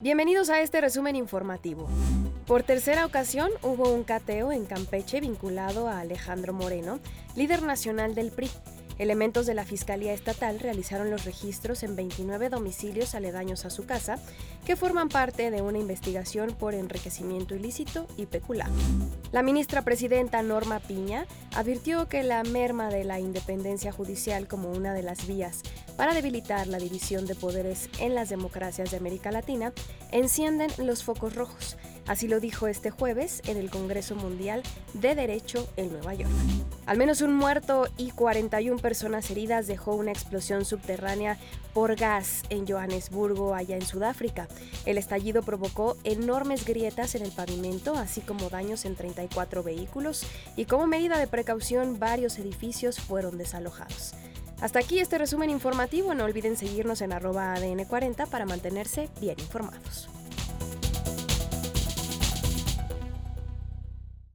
Bienvenidos a este resumen informativo. Por tercera ocasión hubo un cateo en Campeche vinculado a Alejandro Moreno, líder nacional del PRI. Elementos de la Fiscalía Estatal realizaron los registros en 29 domicilios aledaños a su casa, que forman parte de una investigación por enriquecimiento ilícito y peculado. La ministra presidenta Norma Piña advirtió que la merma de la independencia judicial como una de las vías para debilitar la división de poderes en las democracias de América Latina encienden los focos rojos Así lo dijo este jueves en el Congreso Mundial de Derecho en Nueva York. Al menos un muerto y 41 personas heridas dejó una explosión subterránea por gas en Johannesburgo, allá en Sudáfrica. El estallido provocó enormes grietas en el pavimento, así como daños en 34 vehículos, y como medida de precaución varios edificios fueron desalojados. Hasta aquí este resumen informativo, no olviden seguirnos en arroba ADN40 para mantenerse bien informados.